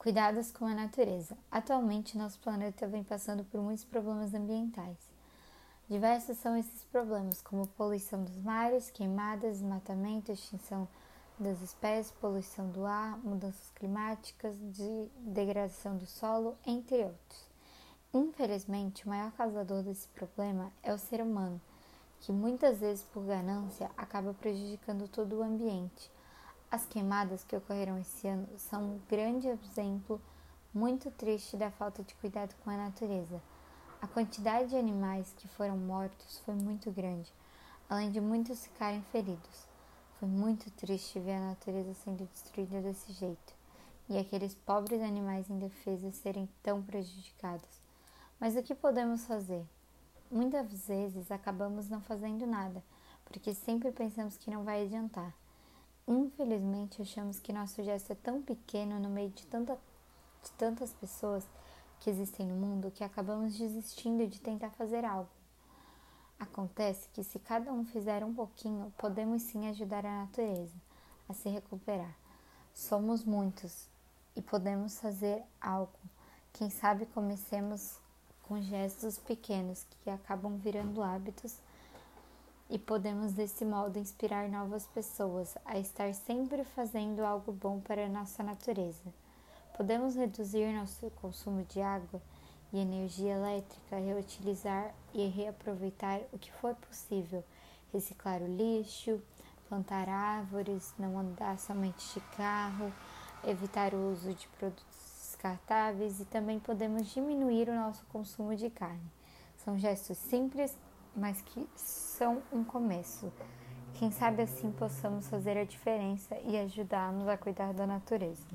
Cuidados com a natureza. Atualmente, nosso planeta vem passando por muitos problemas ambientais. Diversos são esses problemas, como poluição dos mares, queimadas, desmatamento, extinção das espécies, poluição do ar, mudanças climáticas, de degradação do solo, entre outros. Infelizmente, o maior causador desse problema é o ser humano, que muitas vezes por ganância acaba prejudicando todo o ambiente as queimadas que ocorreram esse ano são um grande exemplo muito triste da falta de cuidado com a natureza. A quantidade de animais que foram mortos foi muito grande, além de muitos ficarem feridos. Foi muito triste ver a natureza sendo destruída desse jeito e aqueles pobres animais indefesos serem tão prejudicados. Mas o que podemos fazer? Muitas vezes acabamos não fazendo nada, porque sempre pensamos que não vai adiantar. Infelizmente, achamos que nosso gesto é tão pequeno no meio de, tanta, de tantas pessoas que existem no mundo que acabamos desistindo de tentar fazer algo. Acontece que, se cada um fizer um pouquinho, podemos sim ajudar a natureza a se recuperar. Somos muitos e podemos fazer algo. Quem sabe comecemos com gestos pequenos que acabam virando hábitos e podemos desse modo inspirar novas pessoas a estar sempre fazendo algo bom para a nossa natureza. Podemos reduzir nosso consumo de água e energia elétrica, reutilizar e reaproveitar o que for possível, reciclar o lixo, plantar árvores, não andar somente de carro, evitar o uso de produtos descartáveis e também podemos diminuir o nosso consumo de carne. São gestos simples mas que são um começo. Quem sabe assim possamos fazer a diferença e ajudar-nos a cuidar da natureza.